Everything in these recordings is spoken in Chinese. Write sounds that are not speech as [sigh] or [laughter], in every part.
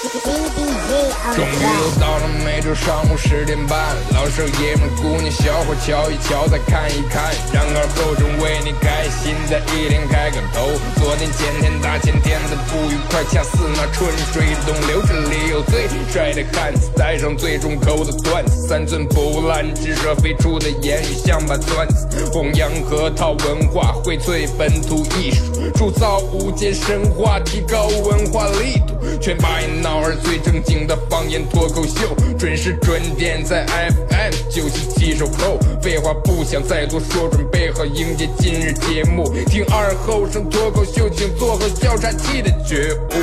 终于又到了每周上午十点半，老少爷们姑娘小伙瞧一瞧再看一看，然而后生为你开心的一天开个头。昨天前天大前天的不愉快，恰似那春水东流，这里有最帅的汉子，带上最重口的段子，三寸不烂之舌飞出的言语像把钻子，弘扬河套文化，荟萃本土艺术，铸造无间神话，提高文化力度，全把一闹儿最正经的方言脱口秀，准时准点在 FM 九七七收口。废话不想再多说，准备好迎接今日节目。听二后生脱口秀，请做好笑岔气的觉悟。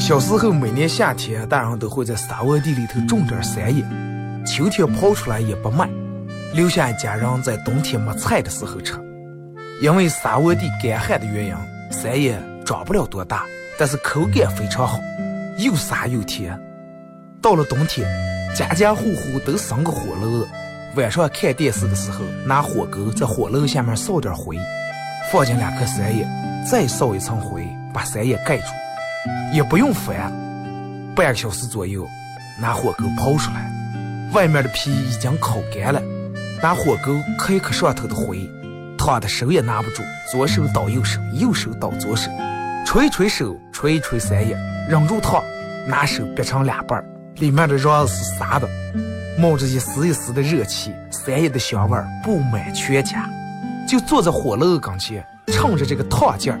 小时候，每年夏天，大人都会在沙窝地里头种点山野，秋天刨出来也不卖，留下一家人在冬天没菜的时候吃。因为沙窝地干旱的原因，山野长不了多大，但是口感非常好，又沙又甜。到了冬天，家家户户都生个火炉，晚上看电视的时候，拿火钩在火炉下面烧点灰，放进两颗山野，再烧一层灰，把山野盖住。也不用翻，半个小时左右，拿火钩刨出来，外面的皮已经烤干了，拿火钩磕一磕上头的灰，烫的手也拿不住，左手倒右手，右手倒左手，吹一吹手，吹一吹三叶，忍住烫，拿手掰成两半，里面的瓤是沙的，冒着一丝一丝的热气，三叶的香味布满全家，就坐在火炉跟前，趁着这个烫劲儿，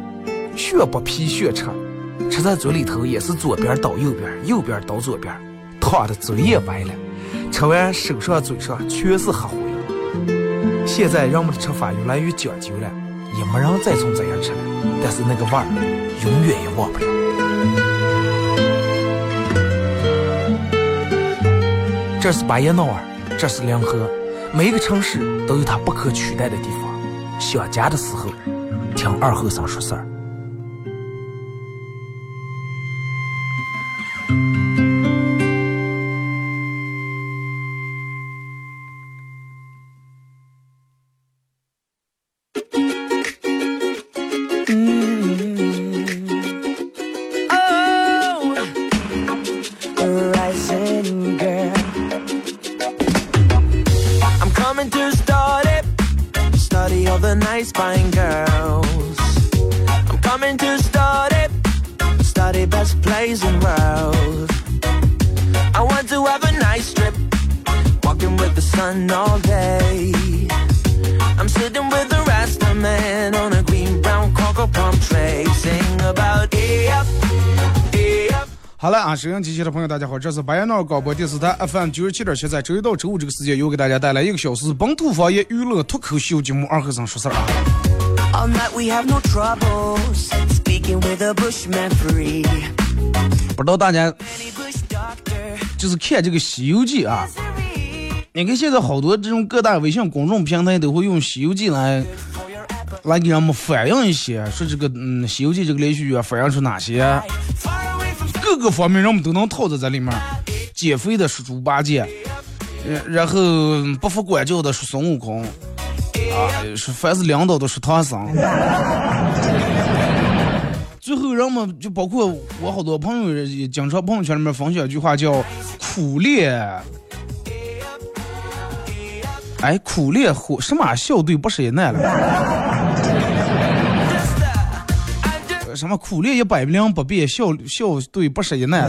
血不皮血吃。吃在嘴里头也是左边倒右边，右边倒左边，烫的嘴也歪了。吃完手上嘴上全是黑灰。现在人们的吃法越来越讲究了，也没人再从这样吃了。但是那个味儿永远也忘不了。这是巴彦淖尔，这是临河，每一个城市都有它不可取代的地方。想家的时候，听二后生说事儿。好了啊，收音机前的朋友，大家好，这是白彦淖尔广播电视台 FM 九十七点七，在周一到周五这个时间，又给大家带来一个小时本土方言娱乐脱口秀节目《二和尚说事儿》啊。不知道大家就是看这个《西游记》啊，你看现在好多这种各大微信公众平台都会用《西游记》来来给人们反映一些，说这个嗯《西游记》这个连续剧啊，反映出哪些？各个方面人们都能套在这里面，减肥的是猪八戒，然后不服管教的是孙悟空，啊，是凡是领导的是唐僧。[laughs] 最后人们就包括我好多朋友也经常朋友圈里面分享一句话叫“苦练”，哎，苦练火什么校对不是也难了。什么苦练一百零不变，笑笑对不是一难。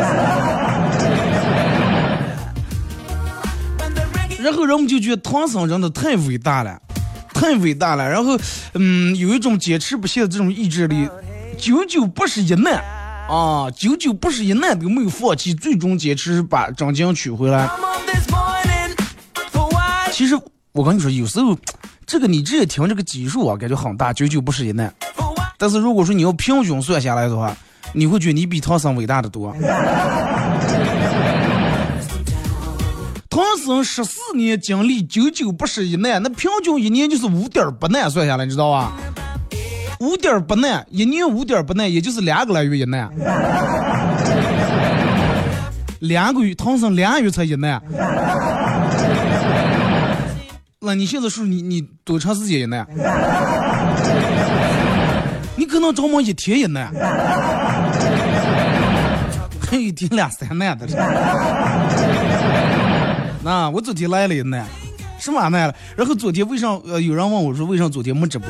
然后人们就觉得唐僧真的太伟大了，太伟大了。然后，嗯，有一种坚持不懈的这种意志力，久久不是一难啊，久久不是一难都没有放弃，最终坚持把真经取回来。其实我跟你说，有时候这个你这一听这个基数啊，感觉很大，久久不是一难。但是如果说你要平均算下来的话，你会觉得你比唐僧伟大的多。唐僧十四年经历，九九不是一难，那平均一年就是五点八难，算下来你知道吧？五点八难，一年五点八难，也就是两个来月一难。两个月，唐僧两个月才一难。那你现在说你你多长时间一难？你可能着忙一天以内，还一天两三难的。那我昨天来了一难，什么难了？然后昨天为啥呃有人问我说为啥昨天没直播？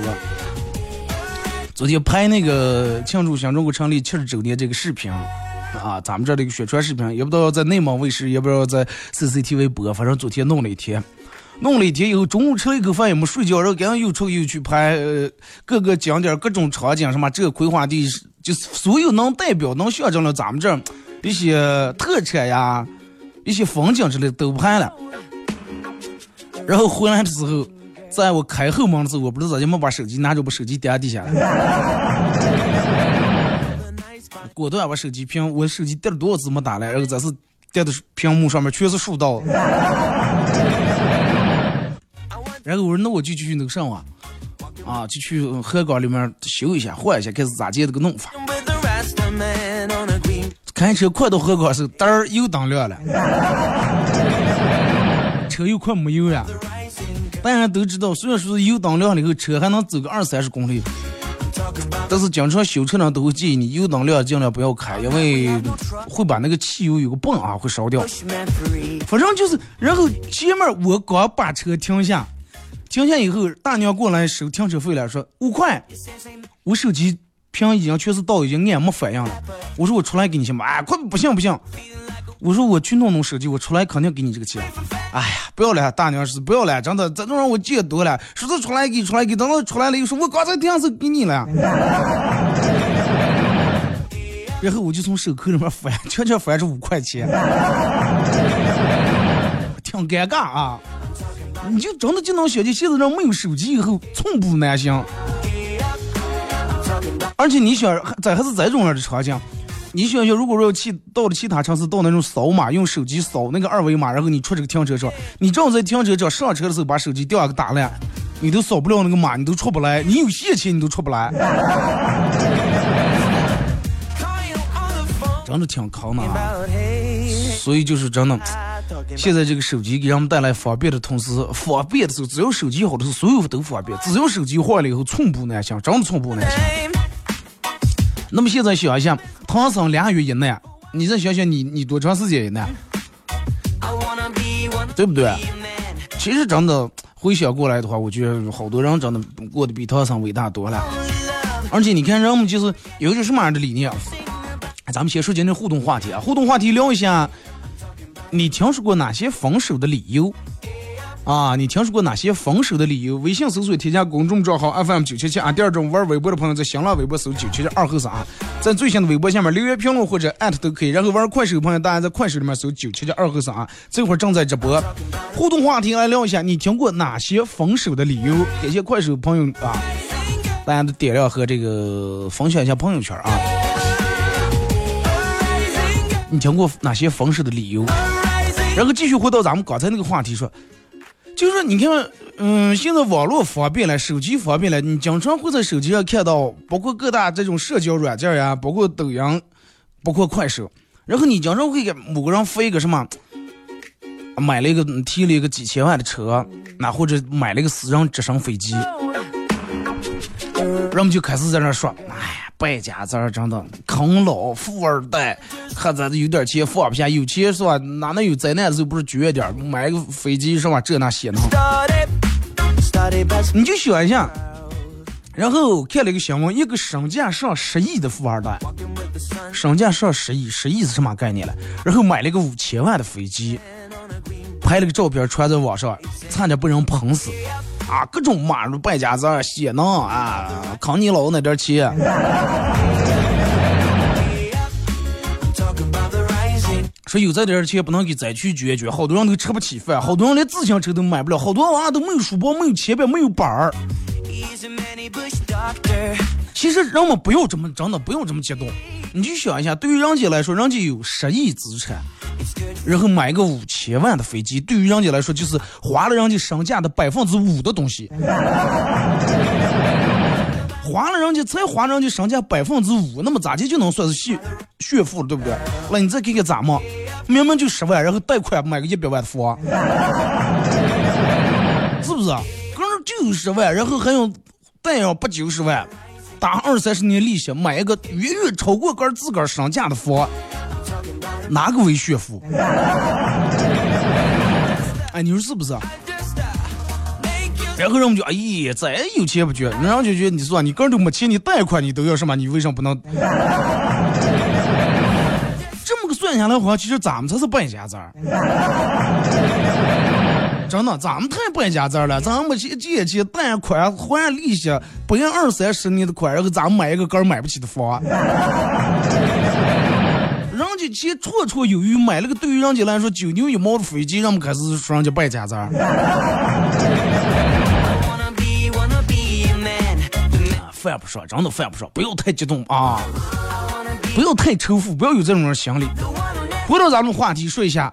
昨天拍那个庆祝新中国成立七十周年这个视频。啊，咱们这儿的一个宣传视频，也不知道在内蒙卫视，也不知道在 CCTV 播，反正昨天弄了一天，弄了一天以后，中午吃了一口饭也没睡觉，然后赶紧又出又去拍，呃，各个景点、各种场景，什么这个葵花地，就是所有能代表、能象征了咱们这儿一些特产呀、一些风景之类的都拍了。然后回来的时候，在我开后门的时候，我不知道咋就没把手机拿着，把手机掉地下了。[laughs] 果断把手机屏，我手机跌了多少次没打来，然后这是跌的屏幕上面全是竖道。然后我说那我就去那个上网，啊，就去河港里面修一下换一下，看是咋接这个弄法。开车快到河港时候，灯儿又灯亮了，[laughs] 车又快没油了。大家都知道，虽然说是油灯亮了以后，车还能走个二三十公里。但是经常修车人都会建议你油灯亮尽量不要开，因为会把那个汽油有个泵啊会烧掉。反正就是，然后前面我刚把车停下，停下以后大娘过来收停车费了，说五块。我手机屏已经全是倒，已经按没反应了。我说我出来给你行吗？哎，快不行不行。我说我去弄弄手机，我出来肯定给你这个钱。哎呀，不要了，大娘是不要了，真的，这种让我见多了。说是出来给，出来给，等到出来了又说，我刚才电视给你了。[laughs] 然后我就从手扣里面翻，悄悄翻出五块钱，挺尴尬啊。你就真的就能想见，现在人没有手机以后寸步难行。而且你想，这还是这种样的场景。你想想，如果说去到了其他城市，到那种扫码，用手机扫那个二维码，然后你出这个停车场，你正好在停车场上车的时候把手机掉下个打烂，你都扫不了那个码，你都出不来，你有现钱你都出不来，[laughs] 真的挺坑的啊！所以就是真的，现在这个手机给人们带来方便的同时，方便的时候，只要手机好的时候，所有都方便；只要手机坏了以后，寸步难行，真的寸步难行。那么现在想一想，唐僧俩月以内，你再想想你你多长时间以内，对不对？其实真的回想过来的话，我觉得好多人真的过得比唐僧伟大多了。而且你看，人们就是有一种什么样的理念？咱们先说今天互动话题啊，互动话题聊一下，你听说过哪些分手的理由？啊，你听说过哪些分手的理由？微信搜索添加公众账号 FM 九七七啊。第二种玩微博的朋友在新浪微博搜九七七二后三，在最新的微博下面留言评论或者艾特都可以。然后玩快手的朋友，大家在快手里面搜九七七二后三，这会儿正在直播。互动话题来聊一下，你听过哪些分手的理由？感谢快手朋友啊，大家的点亮和这个分享一下朋友圈啊。你听过哪些分手的理由？然后继续回到咱们刚才那个话题说。就是你看，嗯，现在网络方便了，手机方便了，你经常会在手机上看到，包括各大这种社交软件呀，包括抖音，包括快手，然后你经常会给某个人发一个什么，买了一个提了一个几千万的车，那或者买了一个私人直升飞机，人们就开始在那说，哎呀。败家子儿真的啃老富二代，还在有点钱放不下，有钱是吧？哪能有灾难的时候不是撅点买个飞机是吧？这那些呢？你就想一下，然后看了一个新闻，一个身价上十亿的富二代，身价上十亿，十亿是什么概念了？然后买了个五千万的飞机，拍了个照片传在网上，差点被人喷死。啊，各种马路败家子儿、血囊啊，坑你老那点钱。说有这点儿钱不能给灾区捐捐，好多人都吃不起饭，好多人连自行车都买不了，好多娃都没有书包、没有铅笔、没有板儿。其实人们不要这么，真的不用这么激动。你就想一下，对于人家来说，人家有十亿资产。然后买个五千万的飞机，对于人家来说就是花了人家身价的百分之五的东西，[laughs] 花了人家才花人家身价百分之五，那么咋地就能算是炫炫富了，对不对？那你再给给咱们，明明就十万，然后贷款买个一百万的房，[laughs] 是不是？是？个人九十万，然后还用贷上不九十万，打二三十年利息，买一个远远超过个自个儿身价的房，哪个为炫富？哎，你说是不是？然后人们就哎呀，再有钱不绝，人家就觉得你说你个人都没钱，你贷款你都要什么？你为什么不能？这么个算下来话，其实咱们才是败家子儿。真的，咱们太败家子儿了。咱们借借钱贷款还利息，不用二三十年的款，然后咱们买一个个儿买不起的房。人家钱绰绰有余，买了个对于人家来说九牛一毛的飞机，让我们开始说人家败家子儿。犯不上，真的犯不上，不要太激动啊！不要太仇富，不要有这种人心理。回到咱们话题，说一下，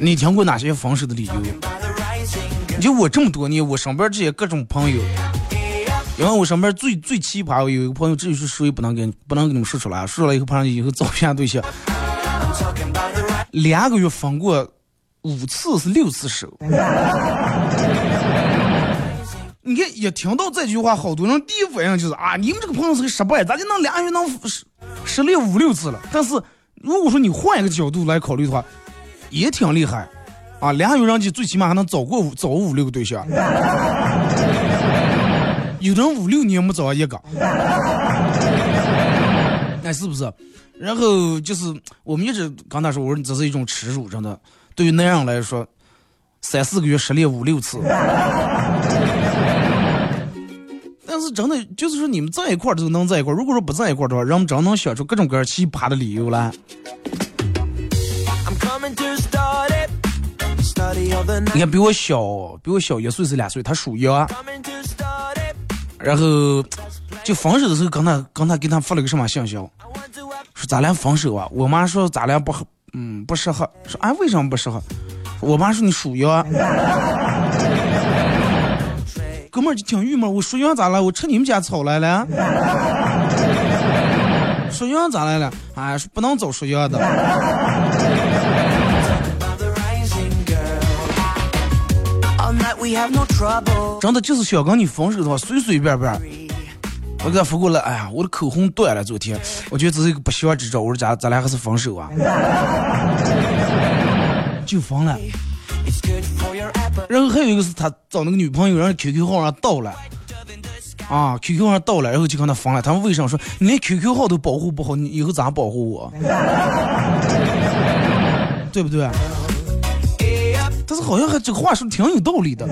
你听过哪些分手的理由？就我这么多年，我身边这些各种朋友，因为我身边最最奇葩，我有一个朋友，至于是谁不能跟不能跟你们说出来，说出来以后，怕以后找不下对象。两个月分过五次是六次手。你看，一听到这句话，好多人第一反应就是啊，你们这个朋友是个失败，咋就能俩月能失失恋五六次了？但是如果说你换一个角度来考虑的话，也挺厉害啊，俩月人家最起码还能找过五找五六个对象，有的人五六年没找一个，那是不是？然后就是我们一直跟他说，我说这是一种耻辱，真的，对于男人来说，三四个月失恋五六次。但是真的就是说，你们在一块儿都能在一块儿。如果说不在一块儿的话，人们真能想出各种各样奇葩的理由来。你看，比我小，比我小一岁是两岁，他属羊。然后就分手的时候，跟他，跟他给他发了个什么信息，说咱俩分手啊。我妈说咱俩不合，嗯，不适合。说啊，为什么不适合？我妈说你属羊。[laughs] 哥们儿就挺郁闷，我属羊咋了？我吃你们家草来了？属羊咋来了？哎，不能走属羊的。真的就是想跟你分手的话，随随便便。我给他发过来，哎呀，我的口红断了，昨天，我觉得这是一个不祥之兆。我说咱咱俩还是分手啊？[laughs] 就分了。然后还有一个是他找那个女朋友，然后 QQ 号上盗了，啊，QQ 上盗了，然后就跟他分了。他们为什么说你连 QQ 号都保护不好，你以后咋保护我？[laughs] 对不对？但是好像还这个话说的挺有道理的。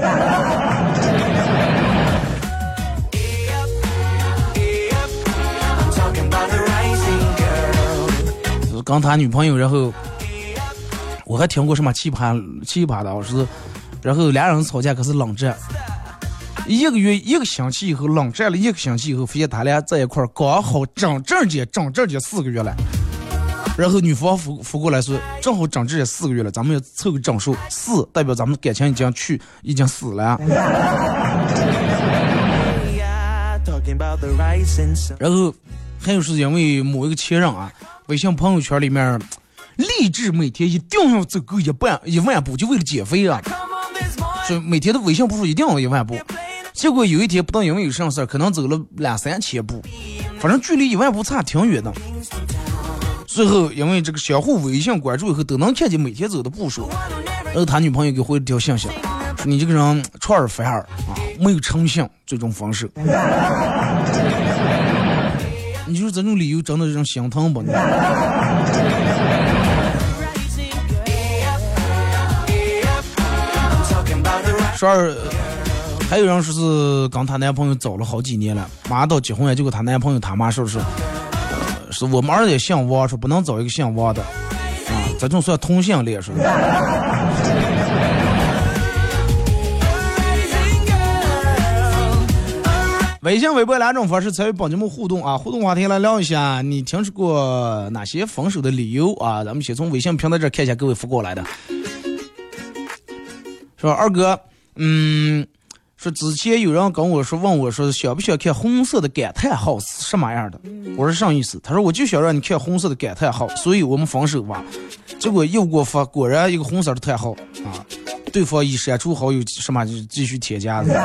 刚他女朋友，然后。我还听过什么奇葩奇葩的，我说，然后俩人吵架可是冷战，一个月一个星期以后冷战了一个星期以后，发现他俩在一块儿刚好整整节整整节四个月了。然后女方扶扶过来说，正好整这四个月了，咱们要凑个整数，四代表咱们感情已经去已经死了。然后还有是因为某一个前任啊，微信朋友圈里面。励志每天一定要走够一半一万步，就为了减肥啊！说每天的微信步数一定要一万步。结果有一天不知道因为有什么事儿，可能走了两三千步，反正距离一万步差挺远的。最后因为这个相互微信关注以后，都能看见每天走的步数。然后他女朋友给回了条信息，说你这个人串儿反儿啊，没有诚信，最终分手。[laughs] 你说这种理由真的让心疼不？说儿，还有人说是跟她男朋友走了好几年了，马上到结婚了，结果她男朋友他妈说是，是我们儿子也姓王，说不能找一个姓王的，啊，这种算同性恋说。[laughs] 微信、微博两种方式参与帮节目互动啊，互动话题来聊一下，你听说过哪些分手的理由啊？咱们先从微信平台这看一下各位发过来的，是吧，二哥？嗯，说之前有人跟我说，问我说想不想看红色的感叹号是什么样的？我说啥意思？他说我就想让你看红色的感叹号，所以我们分手吧。结果又给我发，果然一个红色的叹号啊，对方已删除好友，什么就继续添加的。[laughs]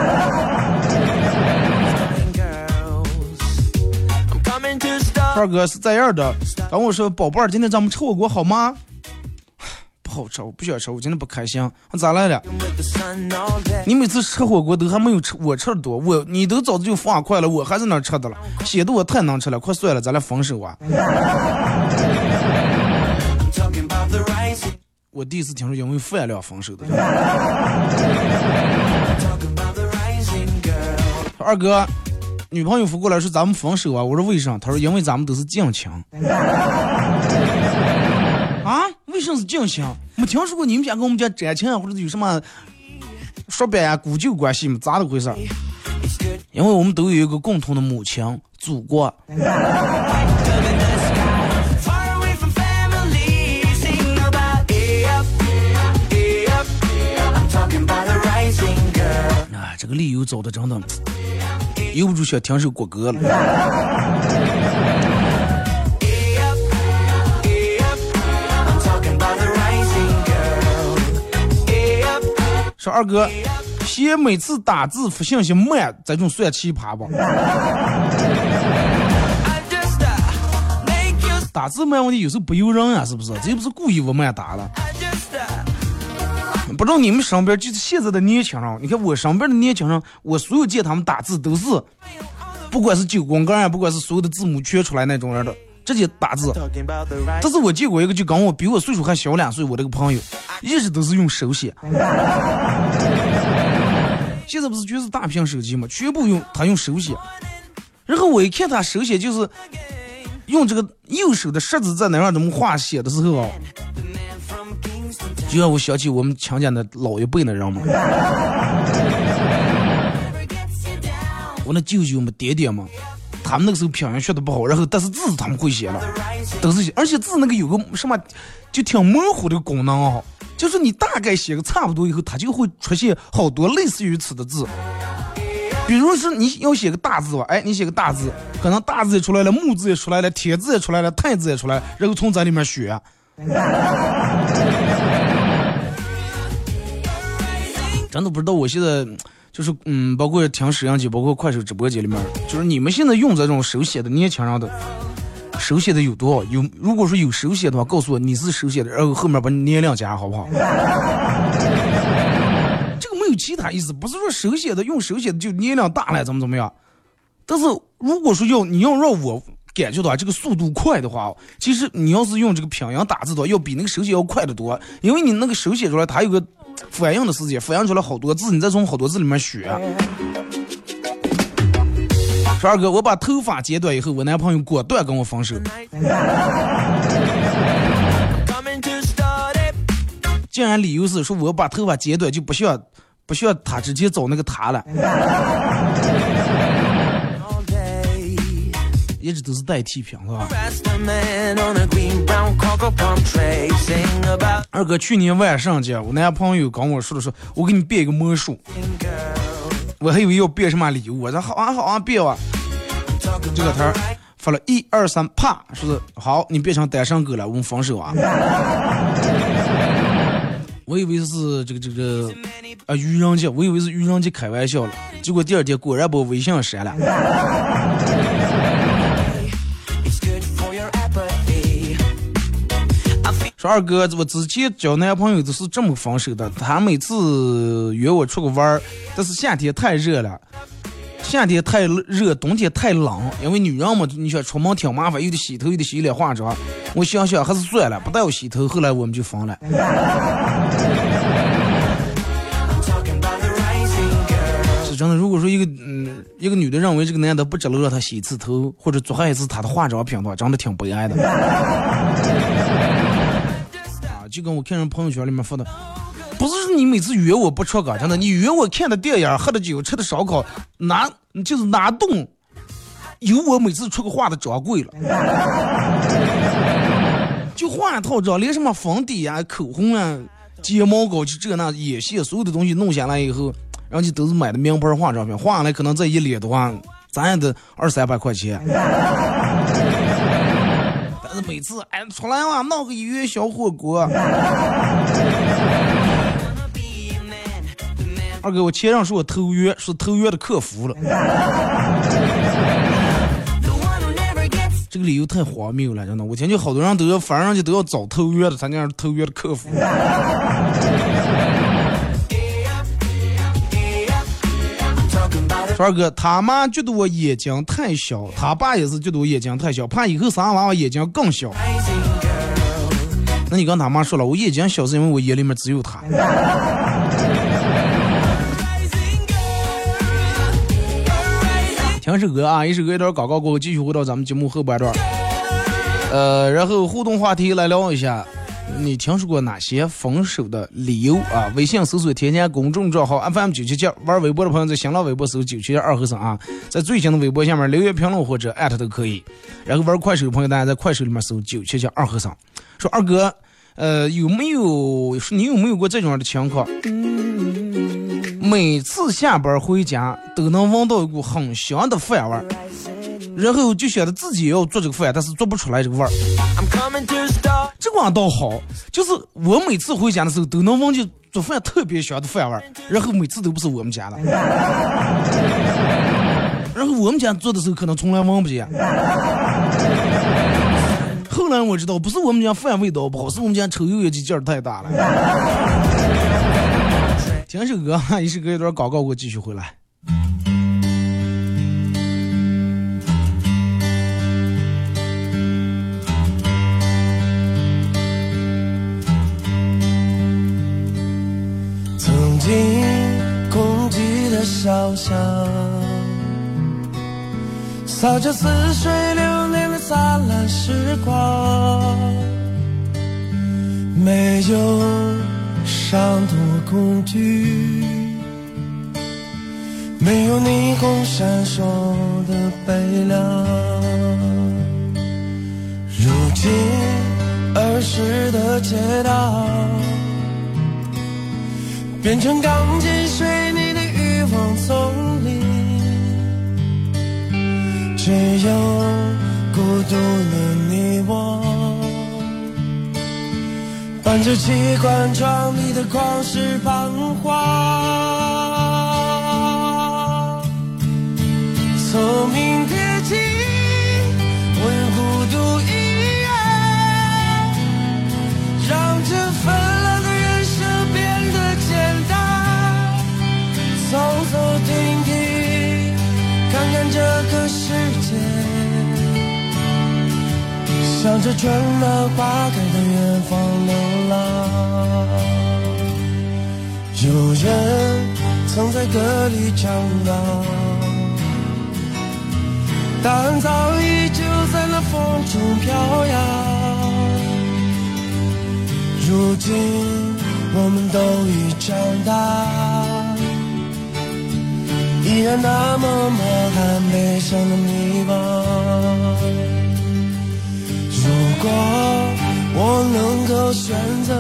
二哥是这样的，然后我说宝贝儿，今天咱们吃火锅好吗？好吃，我不想吃，我今天不开心。我咋来了？你每次吃火锅都还没有吃我吃的多，我你都早就放快了，我还在那吃的了，显得我太能吃了。快算了，咱俩分手啊！我第一次听说因为饭量分手的。二哥，女朋友扶过来说咱们分手啊！我说为啥？他说因为咱们都是近亲。啊？为什么是近亲？没听说过你们家跟我们家沾亲啊，或者有什么说白呀古旧关系吗？咋的回事？因为我们都有一个共同的母亲，祖国。啊，这个理由找的真的，由不住想听首国歌了。说二哥，嫌每次打字发信息慢，这种算奇葩不？打字慢问题有时候不由人啊，是不是？这又不是故意我慢打了。不知道你们身边就是现在的年轻人，你看我身边的年轻人，我所有见他们打字都是，不管是九宫格啊，不管是所有的字母圈出来那种人的，直接打字。但是我见过一个就跟我比我岁数还小两岁，我这个朋友，一直都是用手写。[laughs] 现在不是全是大屏手机嘛，全部用他用手写。然后我一看他手写，就是用这个右手的食指在那让这么画写的时候啊。就让我想起我们强家的老一辈的人嘛，[laughs] 我那舅舅们、爹爹嘛，他们那个时候拼音学的不好，然后但是字他们会写了，都是写，而且字那个有个什么，就挺模糊的功能啊，就是你大概写个差不多以后，它就会出现好多类似于此的字，比如是你要写个大字吧，哎，你写个大字，可能大字也出来了，木字也出来了，铁字也出来了，太字也出来，然后从这里面选。[laughs] 真的不知道，我现在就是嗯，包括听摄像机，包括快手直播间里面，就是你们现在用这种手写的年轻人的手写的有多少？有如果说有手写的话，告诉我你是手写的，然后后面把你年龄加好不好？[laughs] 这个没有其他意思，不是说手写的用手写的就年龄大了怎么怎么样。但是如果说要你要让我感觉到这个速度快的话，其实你要是用这个拼音打字的话，要比那个手写要快得多，因为你那个手写出来它有个。反应的时间，反应出来好多字，你再从好多字里面选。说二哥，我把头发剪短以后，我男朋友果断跟我分手。竟然理由是说我把头发剪短就不需要不需要他直接找那个他了。一直都是代替品，是吧？二哥，去年万圣节，我男朋友跟我说的说，我给你变一个魔术。我还以为要变什么礼物，我说好啊好啊变啊。这个他发了一二三，啪，说是好，你变成单身狗了，我们分手啊。[laughs] 我以为是这个这个啊愚人节，我以为是愚人节开玩笑了，结果第二天果然把微信删了。说二哥，我之前交男朋友都是这么分手的。他每次约我出去玩儿，但是夏天太热了，夏天太热，冬天太冷。因为女人嘛，你想出门挺麻烦，又得洗头，又得洗脸化妆。我想想还是算了，不带我洗头。后来我们就分了。[laughs] 是真的，如果说一个嗯一个女的认为这个男的不值得让她洗一次头，或者做一次她的化妆品的话，真的挺悲哀的。就跟我看人朋友圈里面发的，不是你每次约我不出个，真的，你约我看的电影、喝的酒、吃的烧烤，哪就是哪栋，有我每次出个画的掌柜了，[laughs] 就换一套妆，连什么粉底啊、口红啊、睫毛膏就这那眼线，所有的东西弄下来以后，然后就都是买的名牌化妆品，画下来可能这一脸的话，咱也得二三百块钱。每次哎出来嘛，闹个一元小火锅。二哥，我前任说我偷约，是偷约的客服了。这个理由太荒谬了，真的。我前去好多人都要，反正人家都要找偷约的，咱家是偷约的客服。说二哥，他妈觉得我眼睛太小，他爸也是觉得我眼睛太小，怕以后生娃娃眼睛更小。那你跟他妈说了，我眼睛小是因为我眼里面只有他。听首歌啊，一首歌一段广告过后，继续回到咱们节目后半段。呃，然后互动话题来聊一下，你听说过哪些分手的理由啊？微信搜索添加公众账号 FM 九七七，玩微博的朋友在新浪微博搜九七七二和尚啊，在最新的微博下面留言评论或者艾特都可以。然后玩快手的朋友，大家在快手里面搜九七七二和尚，说二哥，呃，有没有你有没有过这种的情况？每次下班回家都能闻到一股很香的饭味，然后就想着自己也要做这个饭，但是做不出来这个味儿。这个倒好，就是我每次回家的时候都能闻见做饭特别香的饭味儿，然后每次都不是我们家的，然后我们家做的时候可能从来闻不见。后来我知道不是我们家饭味道不好，是我们家抽油烟机劲儿太大了。听首歌，一首歌一段广告，我继续回来。曾经空寂的小巷，洒着似水流年的灿烂时光，没有。伤多恐惧，没有霓虹闪烁的悲凉。如今儿时的街道，变成钢筋水泥的欲望丛林，只有孤独的你我。伴着机关窗里的旷世彷徨，聪明向着春暖花开的远方流浪。有人曾在歌里唱到，答案早已就在那风中飘扬。如今我们都已长大，依然那么满含悲伤的迷茫。如果我能够选择，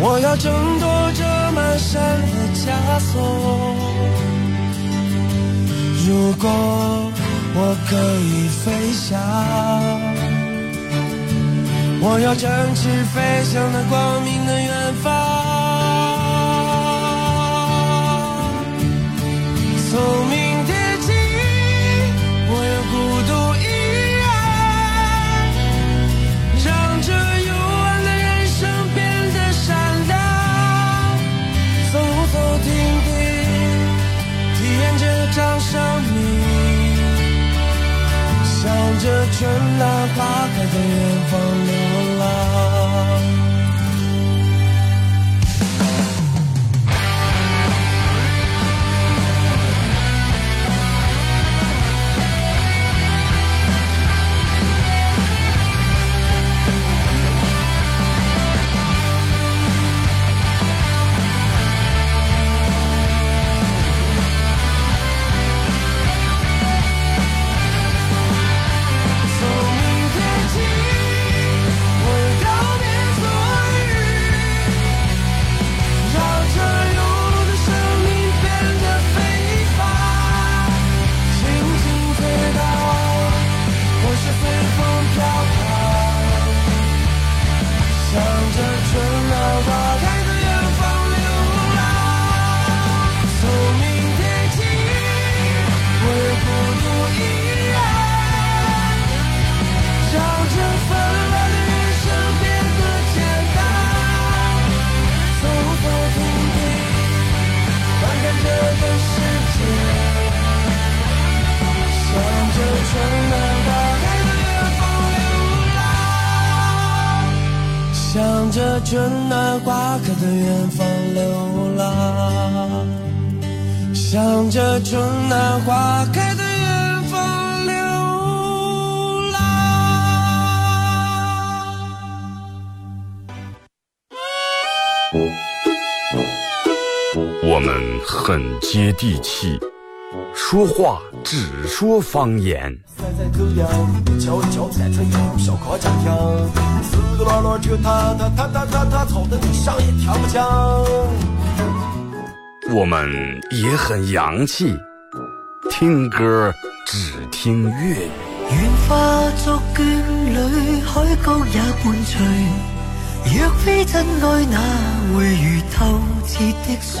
我要挣脱这满身的枷锁。如果我可以飞翔，我要展翅飞向那光明的远方。聪明。着春暖花开在远方。春暖花开的远方流浪，向着春暖花开的远方流浪。我们很接地气，说话只说方言。我们也很洋气，听歌只听粤语。愿化作眷侣，海角也伴随。若非真爱，哪会如透彻的水？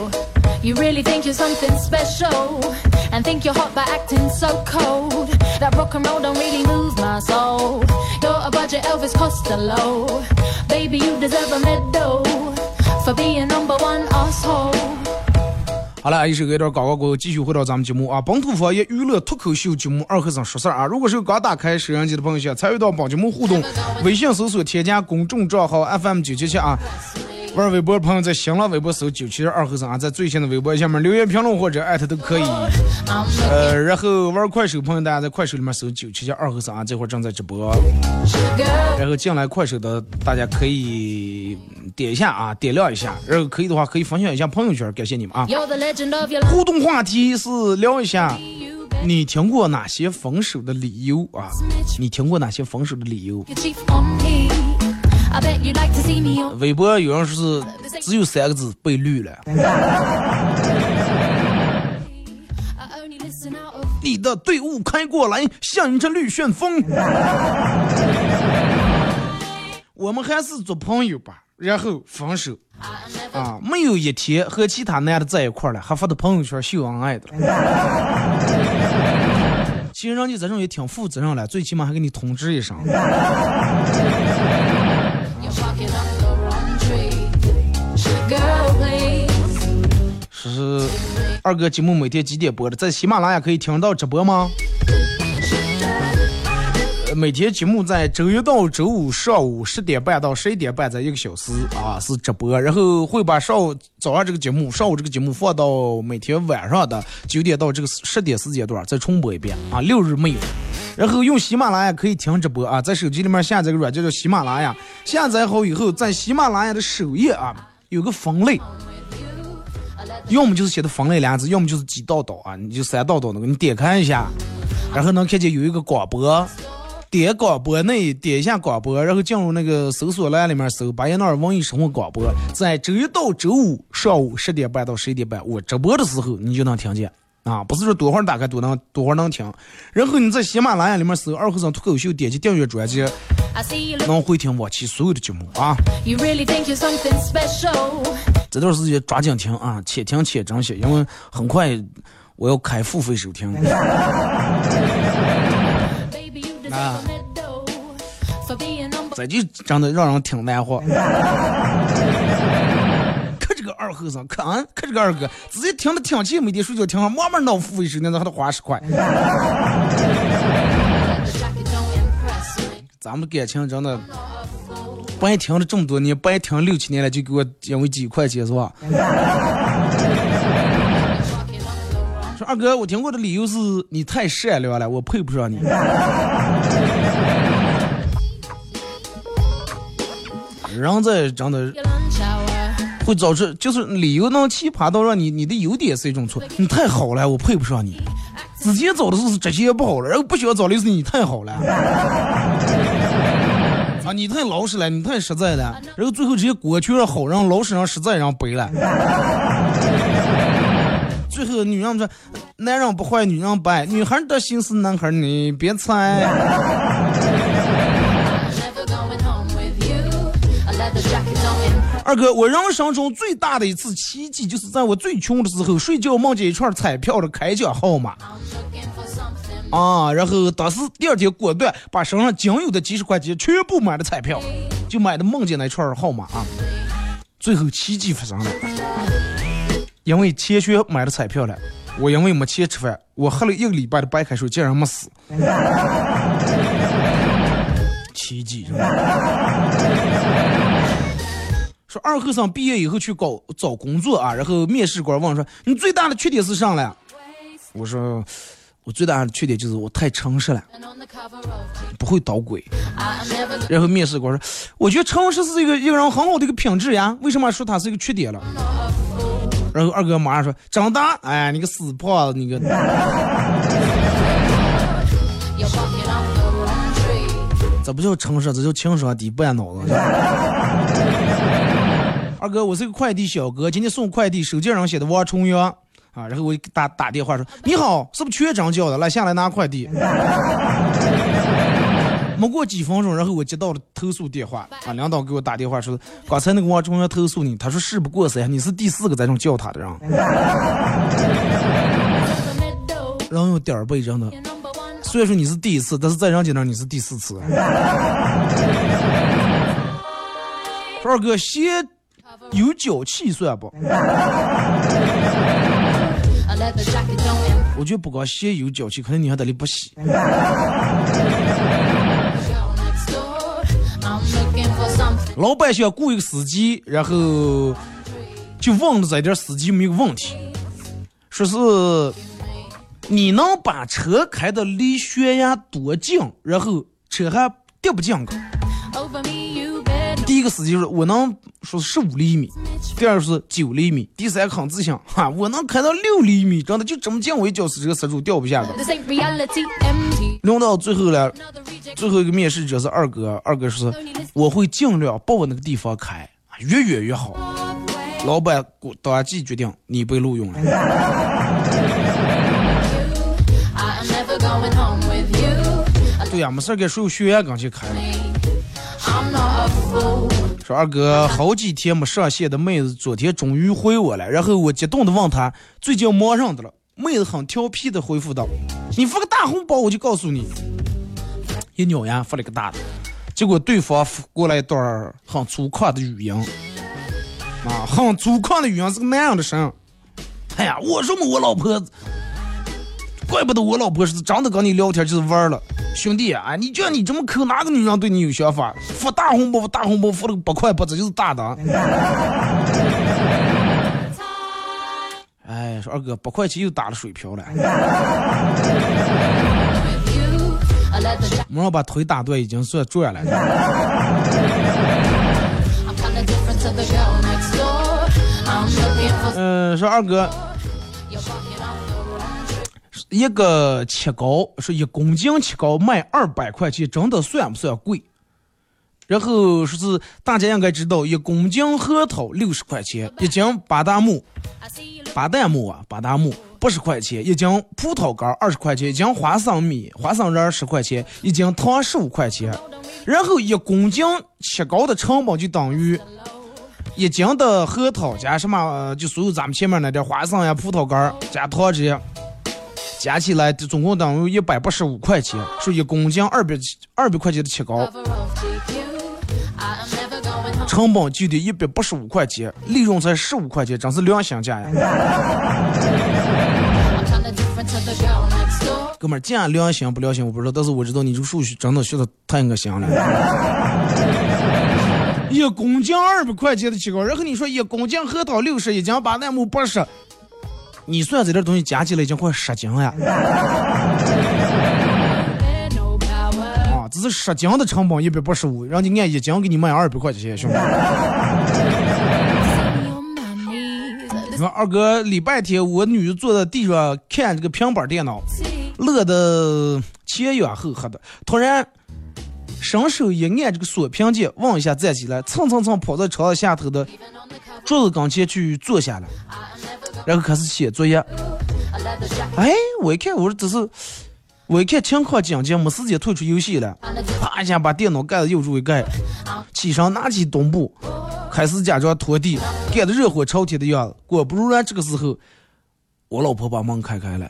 You really think you're something special and think you're hot by acting so cold. That rock and roll don't really move my soul. You're a budget Elvis Costello. Baby, you deserve a medal for being number one asshole. 好了，一首歌一段广告过后，继续回到咱们节目啊，本土方言娱乐脱口秀节目《二和尚说事儿》啊。如果是刚打开摄像机的朋友，想参与到本节目互动，微信搜索添加公众账号 FM 九七七啊。玩微博的朋友在新浪微博搜九七二和尚啊，在最新的微博下面留言评论或者艾特都可以。呃，然后玩快手朋友，大家在快手里面搜九七七二和尚啊，这会儿正在直播。然后进来快手的大家可以点一下啊，点亮一下，然后可以的话可以分享一下朋友圈，感谢你们啊。互动话题是聊一下你听过哪些分手的理由啊？你听过哪些分手的理由？微博有人说是只有三个字被绿了。你的队伍开过来，像一阵绿旋风。我们还是做朋友吧，然后分手啊！没有一天和其他男的在一块了，还发到朋友圈秀恩爱的。其实人家这种也挺负责任了，最起码还给你通知一声。是二哥节目每天几点播的？在喜马拉雅可以听到直播吗？每天节目在周一到周五上午十点半到十一点半，在一个小时啊是直播，然后会把上午早上这个节目、上午这个节目放到每天晚上的九点到这个十点时间段再重播一遍啊，六日没有。然后用喜马拉雅可以听直播啊，在手机里面下载个软件叫喜马拉雅，下载好以后，在喜马拉雅的首页啊有个分类，要么就是写的分类俩字，要么就是几道道啊，你就三道道那个，你点开一下，然后能看见有一个广播，点广播那点一下广播，然后进入那个搜索栏里面搜巴彦淖尔文艺生活广播，在周一到周五上午十点半到十一点半，我直播的时候你就能听见。啊，不是说多会儿打开多能多会儿能听，然后你在喜马拉雅里面搜“二和尚脱口秀”，点击订阅专辑.能回听往期所有的节目啊。You really think you're something special. 这段时间抓紧听啊，且听且珍惜，因为很快我要开付费收听。Number 这就真的让人挺难活。二和尚，可俺可这个二哥，直接听着听起没得睡觉，听上慢慢闹付费收听，让他花十块。[laughs] 咱们感情真的，白听了这么多年，白听六七年了，就给我因为几块钱是吧 [laughs] 说二哥，我听过的理由是你太善良了，我配不上你。人在真的.会造成，就是理由能奇葩到让你你的优点是一种错，你太好了，我配不上你。之前找的时候是这些不好了，然后不喜欢找的是你太好了。[laughs] 啊，你太老实了，你太实在了，然后最后这些锅全让好人、老实人、实在人背了。[laughs] 最后女人说，男人不坏，女人不爱，女孩的心思男孩你别猜。二哥，我人生中最大的一次奇迹，就是在我最穷的时候，睡觉梦见一串彩票的开奖号码。啊，然后当时第二天果断把身上仅有的几十块钱全部买了彩票，就买的梦见那串号码啊。最后奇迹发生了，因为钱学买了彩票了，我因为没钱吃饭，我喝了一个礼拜的白开水，竟然没死。[laughs] 奇迹是吧？说二和尚毕业以后去搞找工作啊，然后面试官问说：“你最大的缺点是啥了？”我说：“我最大的缺点就是我太诚实了，不会捣鬼。”然后面试官说：“我觉得诚实是一个一个人很好的一个品质呀，为什么说他是一个缺点了？”然后二哥马上说：“长大，哎，你个死胖子，你个。[laughs] ”这不叫诚实，这叫情商低，不按脑子。二哥，我是个快递小哥，今天送快递，手机上写的王重阳啊，然后我打打电话说：“你好，是不是缺张叫的？来下来拿快递。[laughs] ”没过几分钟，然后我接到了投诉电话啊，领导给我打电话说：“刚才那个王重阳投诉你，他说事不过三，你是第四个在这叫他的人。” [laughs] 人有点儿背真的。虽然说你是第一次，但是在人家那你是第四次。[laughs] 说二哥鞋有脚气算不？我觉得不光鞋有脚气，可能你还得里不洗。老板想雇一个司机，然后就问了这点司机没有问题，说是。你能把车开的离悬崖多近，然后车还跌不进去？第一个司机说：“我能说十五厘米。”第二个是九厘米，第三个很自信：“哈，我能开到六厘米，真的就这么近，我一脚死这个死猪掉不下去。”轮到最后了，最后一个面试者是二哥，二哥说：“我会尽量把我那个地方开，越远越好。”老板当即决定，你被录用了。[laughs] 对呀，没事给所有学员刚去开了。说二哥，好几天没上线的妹子，昨天终于回我了。然后我激动的问她最近忙上的了。妹子很调皮的回复道：“你发个大红包，我就告诉你。”一扭呀发了个大的，结果对方发过来一段很粗犷的语音，啊，很粗犷的语音是个男人的声。哎呀，我说嘛，我老婆。怪不得我老婆是真的跟你聊天就是玩了，兄弟啊，你觉得你这么抠，哪个女人对你有想法？发大红包，发大红包，发了个八块八，这就是大的。[laughs] 哎，说二哥，八块钱又打了水漂了。[laughs] 没让把腿打断，已经算赚了。嗯，[laughs] 说二哥。一个切糕说一公斤切糕卖二百块钱，真的算不算贵？然后说是大家应该知道，一公斤核桃六十块钱，一斤巴旦木，巴旦木啊，巴旦木八十块钱，一斤葡萄干二十块钱，一斤花生米、花生仁十块钱，一斤糖十五块钱。然后一公斤切糕的成本就等于一斤的核桃加什么，就所有咱们前面那点花生呀、葡萄干加糖这些。加起来总共等于一百八十五块钱，说一公斤二百二百块钱的切糕，成本就得一百八十五块钱，利润才十五块钱，真是良心价呀！[laughs] 哥们儿，讲良心不良心我不知道，但是我知道你这个数学真的学的太恶心了。[laughs] 一公斤二百块钱的切糕，然后你说一公斤核桃六十，一斤巴旦木八十。你算这点东西加起来已经快十斤了，[laughs] 啊，这是十斤的成本一百八十五，让你按一斤给你卖二百块钱，兄弟。你说二哥，礼拜天我女儿坐在地上看这个平板电脑，乐得前仰后合的，突然伸手一按这个锁屏键，望一下站起来，蹭蹭蹭跑到床下头的桌子跟前去坐下了。然后开始写作业，哎，我一看，我说这是，我一看情况紧急，没时间退出游戏了，啪一下把电脑盖子又住一盖，起身拿起墩布，开始假装拖地，干得热火朝天的样子。果不如然，这个时候，我老婆把门开开了。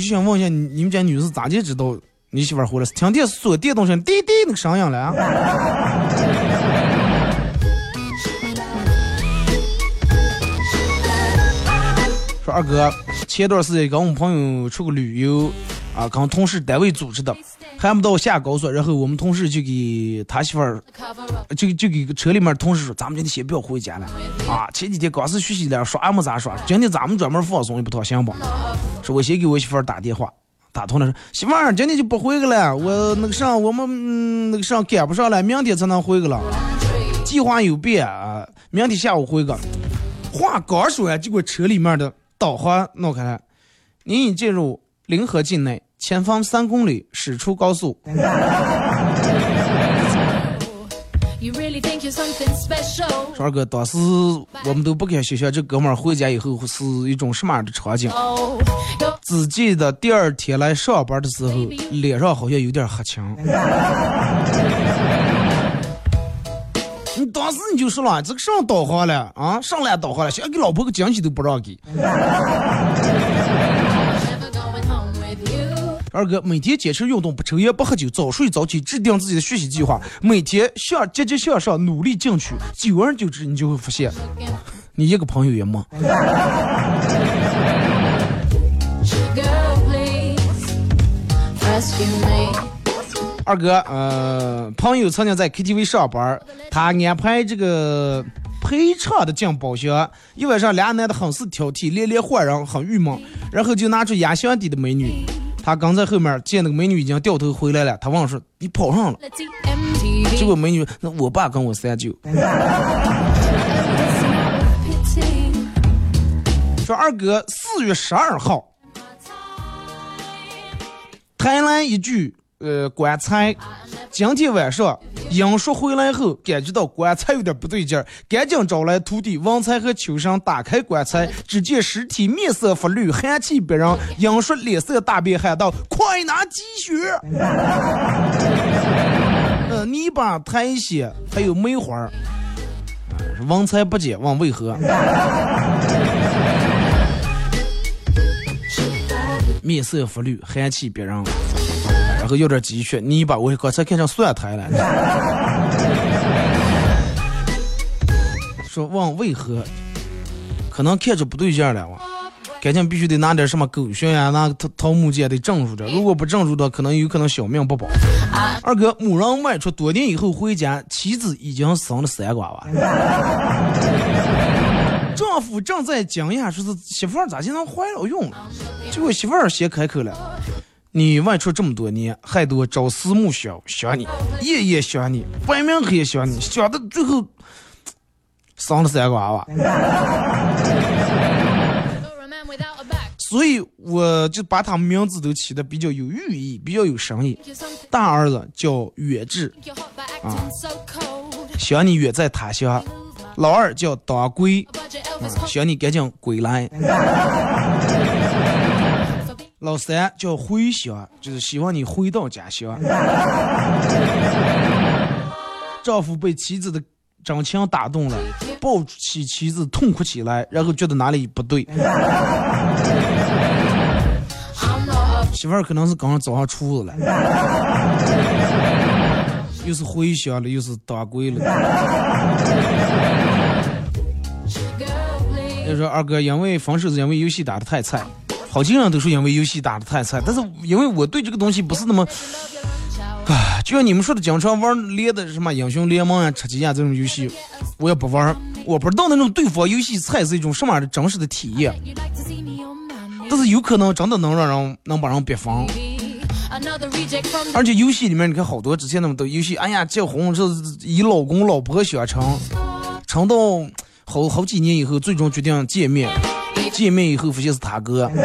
就想问一下，你们家女士咋就知道你媳妇儿回来？是听见锁电动声滴滴那个声音了啊？说二哥，前段时间跟我们朋友出个旅游，啊，跟同事单位组织的，还没到下高速，然后我们同事就给他媳妇儿，就就给车里面同事说，咱们今天先不要回家了，啊，前几天刚是学习了，耍也没咋耍，今天咱们专门放松一趟，行不？说我先给我媳妇儿打电话，打通了说，媳妇儿今天就不回去了，我那个上我们嗯那个上赶不上了，明天才能回去了，计划有变啊，明天下午回去。话刚说完，结果车里面的。导航弄开了，您已进入临河境内，前方三公里驶出高速。说二哥，当时我们都不敢想象这哥们儿回家以后是一种什么样的场景。只记得第二天来上班的时候，脸上好像有点黑青。你当时你就说了，这个上导航了啊，上来导航了，想给老婆个惊喜都不让给。二哥每天坚持运动，不抽烟，不喝酒，早睡早起，制定自己的学习计划，每天向积极向上，努力进取，久而久之，你就会发现，你一个朋友也没。二哥，呃，朋友曾经在 KTV 上班，他安排这个陪唱的进包厢，一晚上俩男的很是挑剔，连连换人，很郁闷，然后就拿出压箱底的美女，他刚在后面见那个美女已经掉头回来了，他问说：“你跑上了？”结果美女，那我爸跟我三舅。[laughs] 说二哥，四月十二号，[laughs] 台南一句。呃，棺材，今天晚上阴叔回来后，感觉到棺材有点不对劲儿，赶紧找来徒弟王才和秋生打开棺材，只见尸体面色发绿，寒气逼人。阴叔脸色大变，喊道：“快拿积雪！”呃，泥巴、苔藓还有梅花。王才不解，问为何？面色发绿，寒气逼人。有点积蓄，你把我刚才看成蒜苔了。说问为何？可能看着不对劲了，哇！赶紧必须得拿点什么狗血呀，拿桃桃木剑得镇住着。如果不镇住的，可能有可能小命不保。二哥，某人外出多年以后回家，妻子已经生了三个娃娃。丈夫正在惊讶，说是媳妇儿咋就能怀了孕了？结果媳妇儿先开口了。你外出这么多年，还多朝思暮想，想你，夜夜想你，白明黑夜想你，想的最后生了三个娃娃。所以我就把他们名字都起的比较有寓意，比较有深意。大儿子叫远志，啊，想你远在他乡；老二叫当归，想你赶紧归来。老三叫回乡，就是希望你回到家乡。丈夫被妻子的真情打动了，抱起妻子痛哭起来，然后觉得哪里不对。媳妇儿可能是刚刚早上出子了，又是回乡了，又是当归了。就说二哥，因为分手是因为游戏打的太菜。好几个人都说因为游戏打的太菜，但是因为我对这个东西不是那么，唉，就像你们说的，经常玩儿连的什么英雄联盟啊、吃鸡啊这种游戏，我也不玩儿，我不知道那种对方游戏菜是一种什么样的真实的体验，但是有可能真的能让人能把人逼疯，而且游戏里面你看好多之前那么多游戏，哎呀结婚是以老公老婆相称，撑到好好几年以后，最终决定见面。见面以后发现是他哥，[laughs]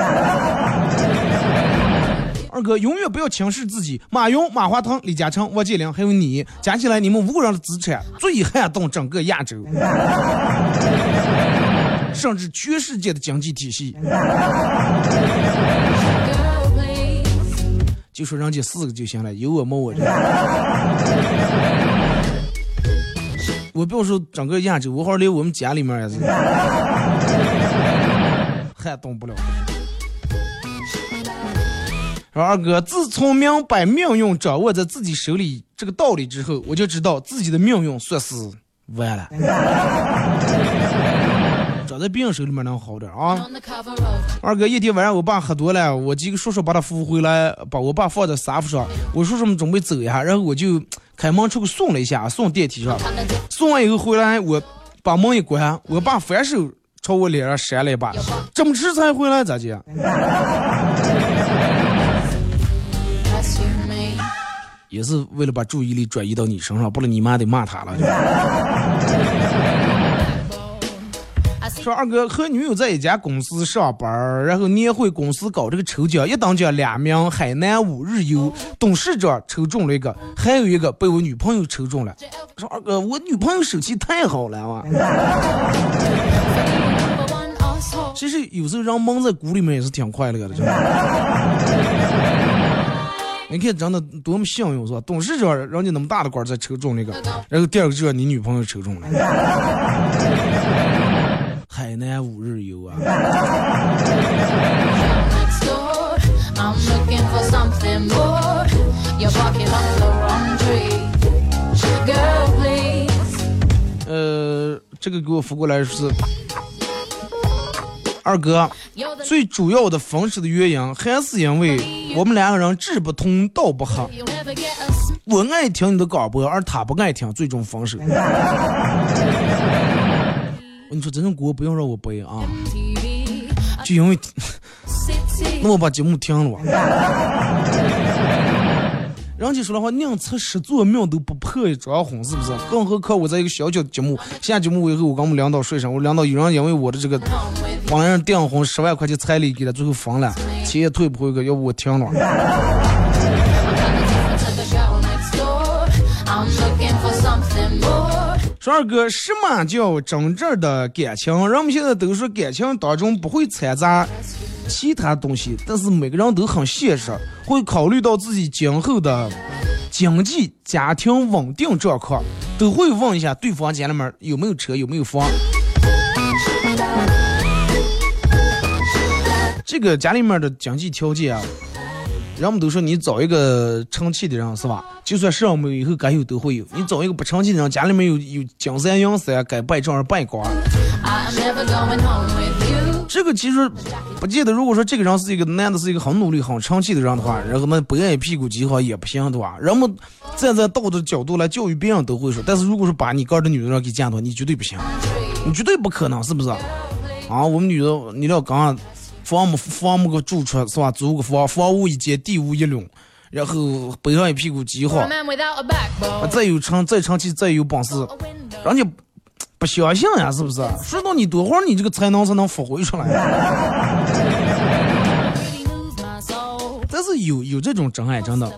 二哥永远不要轻视自己。马云、马化腾、李嘉诚、王健林，还有你，加起来你们五个人的资产最撼动整个亚洲。[laughs] 甚至全世界的经济体系。就说人家四个就行了，有我没我这。[laughs] 我不要说整个亚洲，我好连我们家里面也是，还动不了。说二哥，自从明白命运掌握在自己手里这个道理之后，我就知道自己的命运算是完了。长在别人手里面能好点啊。二哥，一天晚上我爸喝多了，我几个叔叔把他扶回来，把我爸放在沙发上，我叔叔们准备走一下，然后我就开门出去送了一下，送电梯上，送完以后回来，我把门一关，我爸反手朝我脸上扇了一把，这么迟才回来咋的.也是为了把注意力转移到你身上，不然你妈得骂他了。说二哥和女友在一家公司上班，然后年会公司搞这个抽奖，一等奖两名海南五日游，董事长抽中了一个，还有一个被我女朋友抽中了。说二哥，我女朋友手气太好了哇.其实有时候人蒙在鼓里面也是挺快乐的，真的。[laughs] 你看，真的多么幸运是吧？董事长让你那么大的官儿才抽中那个，然后第二个就让你女朋友抽中了。[laughs] 海南五日游啊.呃，这个给我发过来是二哥，最主要的分手的原因还是因为我们两个人志不同道不合。我爱听你的广播，而他不爱听，最终分手。[laughs] 我跟你说，这种锅不用让我背啊，就因为 [laughs] 那我把节目停了吧。人家说的话，宁拆十座庙都不破一桩婚，是不是？更何况我在一个小小节目，下节目以后，我跟我们领导说一声，我领导有人因为我的这个帮人订婚十万块钱彩礼给他，最后分了，钱也退不回去，要不我停了。To the girl next door. I'm looking for something more. 说二哥，什么叫真正的感情？人们现在都说感情当中不会掺杂其他东西，但是每个人都很现实，会考虑到自己今后的经济、家庭稳定状况，都会问一下对方家里面有没有车，有没有房。这个家里面的经济条件啊，人们都说你找一个成器的人是吧？就算是没有，以后该有都会有。你找一个不成器的人，家里面有有金山银山，该败正儿败光。这个其实不见得。如果说这个人是一个男的，是一个很努力、很成器的人的话，然后那不爱屁股挤好也不行，对吧？人们站在道德角度来教育别人都会说，但是如果说把你个儿的女人给嫁到，你绝对不行，你绝对不可能，是不是？啊，我们女的，你要刚房木房木个住处是吧？租个房，房屋一间，地屋一垄，然后背上一屁股鸡 For 好 a，man without a backbone. 再有成再成器再有本事，人家不相信呀，是不是？说到你多会儿，你这个才能才能发挥出来。但是有有这种真爱，真的，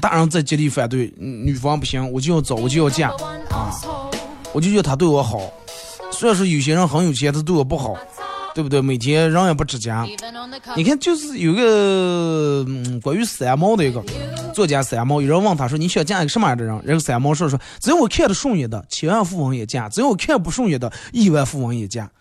大人在极力反对，嗯女方不行，我就要走，我就要嫁 asshole. 我就要他对我好。虽然说有些人很有钱，他对我不好，对不对？每天人也不指甲。Even on the cover. 你看，就是有个嗯，关于三毛的一个作家三毛，有人问他说：“你想嫁一个什么样的人？”然后三毛说：“说只要我看得顺眼的，千万富翁也嫁；只要我看不顺眼的，亿万富翁也嫁。[laughs] ”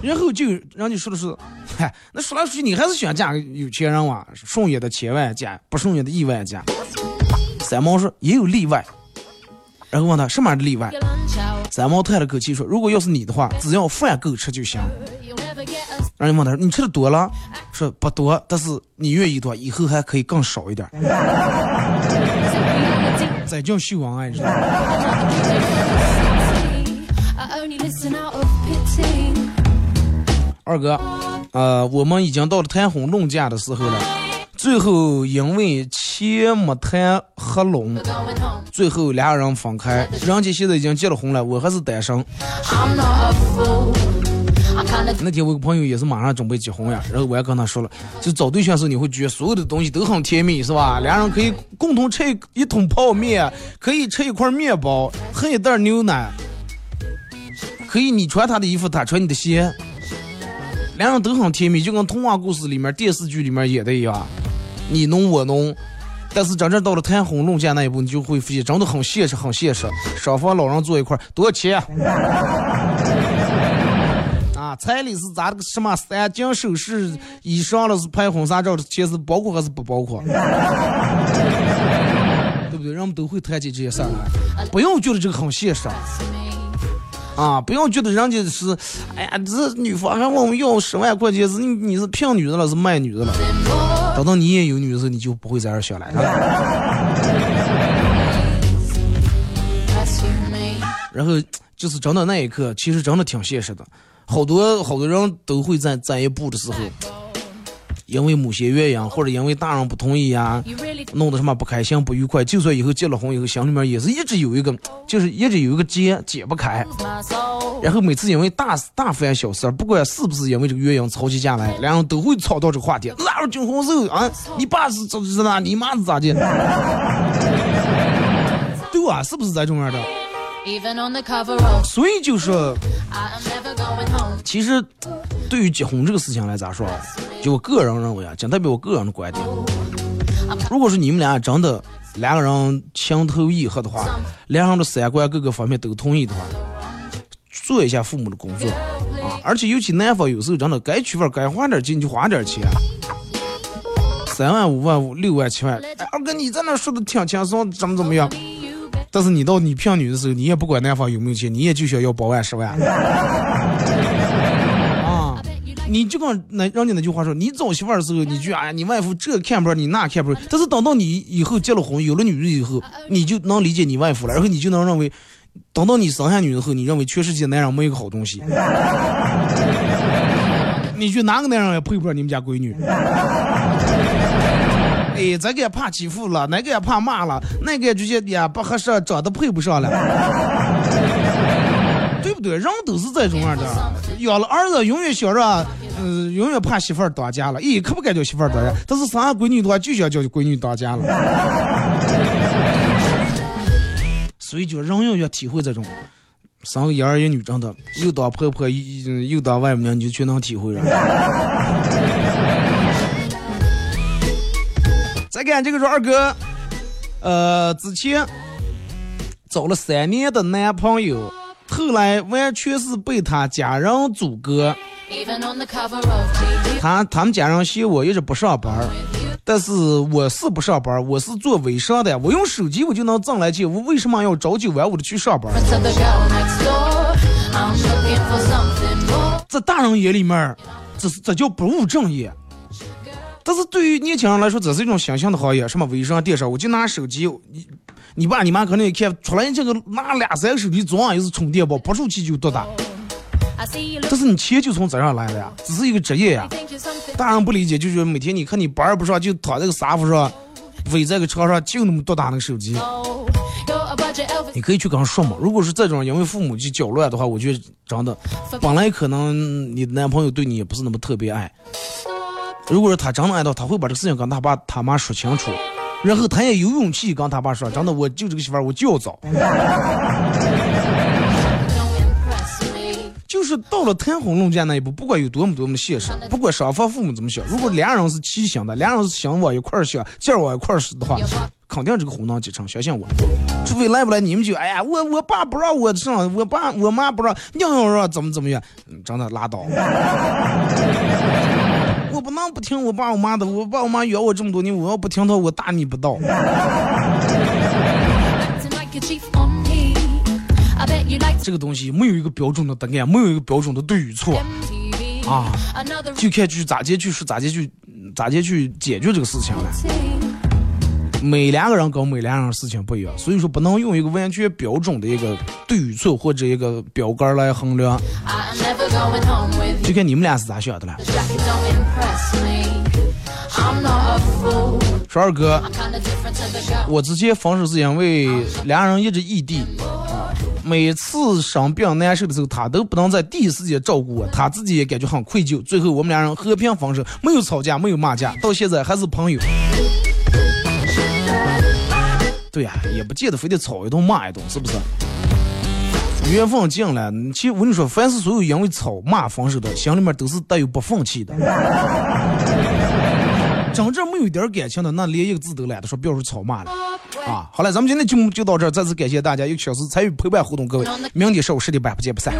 然后就人家说的是，嗨，那说来说去，你还是想嫁个有钱人哇？顺眼的千万嫁，不顺眼的亿万嫁。三毛说也有例外，然后问他什么样的例外.三毛叹了口气说：“如果要是你的话，只要饭够吃就行。”然后问他说：“你吃的多了？”说不多，但是你愿意的话，以后还可以更少一点。[laughs] 再叫秀恩爱，知道吗？I only listen out of pity. 二哥，呃，我们已经到了谈婚论嫁的时候了，最后因为钱没谈合拢，最后俩人分开。人家现在已经结了婚了，我还是单身。那天我有个朋友也是马上准备结婚呀，然后我还跟他说了，就找对象的时候你会觉得所有的东西都很甜蜜，是吧？俩人可以共同吃一一桶泡面，可以吃一块面包，喝一袋牛奶。可以你穿他的衣服，他穿你的鞋，两人都很甜蜜，就跟童话故事里面、电视剧里面演的一样，你侬我侬。但是真正到了谈婚论嫁那一步，你就会发现真的很现实，很现实。双方老人坐一块儿，多少钱？[laughs] 啊，彩礼是咋的个什么三金首饰以上了是拍婚纱照的钱是包括还是不包括？[laughs] 对不对？人们都会谈起这些事儿来，不用觉得这个很现实。啊，不要觉得人家是，哎呀，这女方还问我们要十万块钱，是你你是骗女的了，是卖女的了。等到你也有女的时候，你就不会在这儿想了。然后就是真的那一刻，其实真的挺现实的，好多好多人都会在在一步的时候。因为某些原因，或者因为大人不同意呀，弄得什么不开心、不愉快，就算以后结了婚以后，心里面也是一直有一个，就是一直有一个结解不开。然后每次因为大大凡小事，不管是不是因为这个原因吵起架来，两人都会吵到这个话题。哪有结婚时候啊？你爸是咋是咋？你妈是咋的？[laughs] 对啊，是不是这种样的？所以就说，其实对于结婚这个事情来咋说？就我个人认为啊，仅代表我个人的观点。如果说你们俩真的两个人情投意合的话，两人的三观各个方面都同意的话，做一下父母的工作啊！而且尤其男方有时候真的该娶份该花点钱就花点钱，三万五万五六万七万，二哥你在那说的挺轻松，怎么怎么样？但是你到你骗女的时候，你也不管男方有没有钱，你也就想要八万十万。[laughs] 啊，你就跟那人家那句话说，你找媳妇儿的时候，你就哎呀，你外父这看不上，你那看不上。但是等到你以后结了婚，有了女人以后，你就能理解你外父了，然后你就能认为，等到你生下女的后，你认为全世界男人没有个好东西。[laughs] 你觉得哪个男人也配不上你们家闺女？[laughs] 哎，这个也怕欺负了，那个也怕骂了，那个就觉得呀不合适，长得配不上了，[laughs] 对不对？人都是这种样的，养了儿子永远想着，嗯，永远怕媳妇儿当家了。咦，可不敢叫媳妇儿当家，但是生闺女的话，就想叫闺女当家了。[laughs] 所以就人永远体会这种，生个一儿一女真的，又当婆婆又又当外母娘，你就全能体会了。再看这个说二哥，呃，之前找了三年的男朋友，后来完全是被他家人阻隔。他他们家人嫌我一直不上班，但是我是不上班，我是做微商的，我用手机我就能挣来钱，我为什么要朝九晚五的去上班？在大人眼里面，这是这叫不务正业。但是对于年轻人来说，这是一种新兴的行业，什么微商、电商，我就拿手机，你你爸你妈可能也看出来，这个拿两三个手机，总样也是充电宝，不出去就多大。但是你钱就从这上来的呀，只是一个职业呀。大人不理解，就是每天你看你班儿不上，就躺在个沙发上，围在个床上，就那么多大那个手机。你可以去跟他说嘛。如果是这种因为父母去搅乱的话，我觉得真的，本来可能你男朋友对你也不是那么特别爱。如果说他真的爱到，他会把这个事情跟他爸他妈说清楚，然后他也有勇气跟他爸说，真的，我就这个媳妇儿，我就要找。就是到了谈婚论嫁那一步，不管有多么多么现实，不管双方父母怎么想，如果俩人是齐心的，俩人是想往一块儿想，劲儿往一块儿使的话，肯定这个婚能结成。相信我，除非来不来你们就哎呀，我我爸不让我上，我爸我妈不让，硬要让怎么怎么样，真的拉倒。我不能不听我爸我妈的，我爸我妈养我这么多年，我要不听他，我大逆不道。这个东西没有一个标准的答案，没有一个标准的对与错啊，就看去咋接去说咋接去咋接去解决这个事情了。每两个人跟每两个人事情不一样，所以说不能用一个完全标准的一个对与错或者一个标杆来衡量。就看你们俩是咋想的了。说二哥，我之前分手是因为两人一直异地，每次生病难受的时候，他都不能在第一时间照顾我，他自己也感觉很愧疚。最后我们俩人和平分手，没有吵架，没有骂架，到现在还是朋友。对呀，也不见得非得吵一顿骂一顿，是不是？缘分尽了，其实我跟你说，凡是所有因为吵骂分手的，心里面都是带有不放弃的。[laughs] 真正没有一点感情的，那连一个字都懒得说，不要说吵骂了啊！好了，咱们今天节目就到这儿，再次感谢大家一个小时参与陪伴互动，各位，明天上午十点半不见不散。